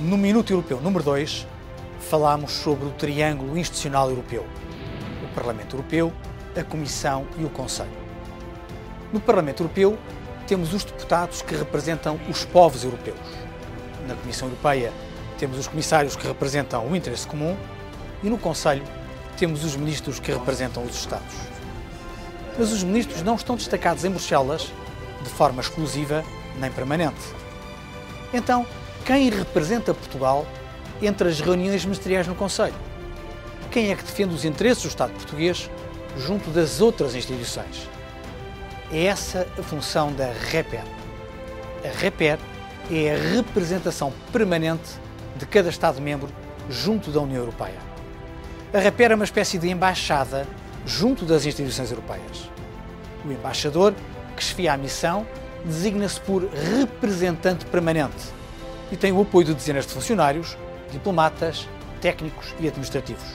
Minuto Europeu número 2, falámos sobre o triângulo institucional europeu: o Parlamento Europeu, a Comissão e o Conselho. No Parlamento Europeu, temos os deputados que representam os povos europeus. Na Comissão Europeia, temos os comissários que representam o interesse comum e no Conselho temos os ministros que representam os Estados. Mas os ministros não estão destacados em Bruxelas de forma exclusiva nem permanente. Então, quem representa Portugal entre as reuniões ministeriais no Conselho? Quem é que defende os interesses do Estado português junto das outras instituições? É essa a função da REPER. A REPER é a representação permanente de cada Estado-membro junto da União Europeia. A REPER é uma espécie de embaixada junto das instituições europeias. O embaixador, que esfia a missão, designa-se por representante permanente e tem o apoio de dezenas de funcionários, diplomatas, técnicos e administrativos.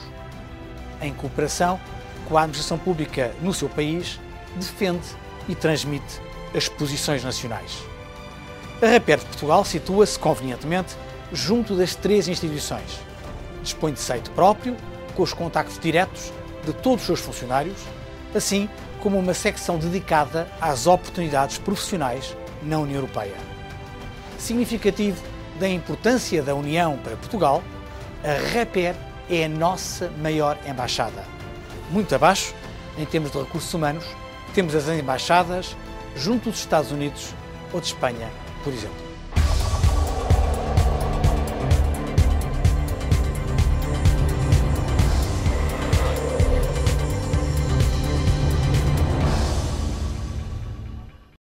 Em cooperação com a administração pública no seu país, defende e transmite as posições nacionais. A Reper de Portugal situa-se convenientemente junto das três instituições. Dispõe de site próprio, com os contactos diretos de todos os seus funcionários, assim como uma secção dedicada às oportunidades profissionais na União Europeia. Significativo da importância da União para Portugal, a Reper é a nossa maior embaixada. Muito abaixo, em termos de recursos humanos, temos as embaixadas junto dos Estados Unidos ou de Espanha, por exemplo.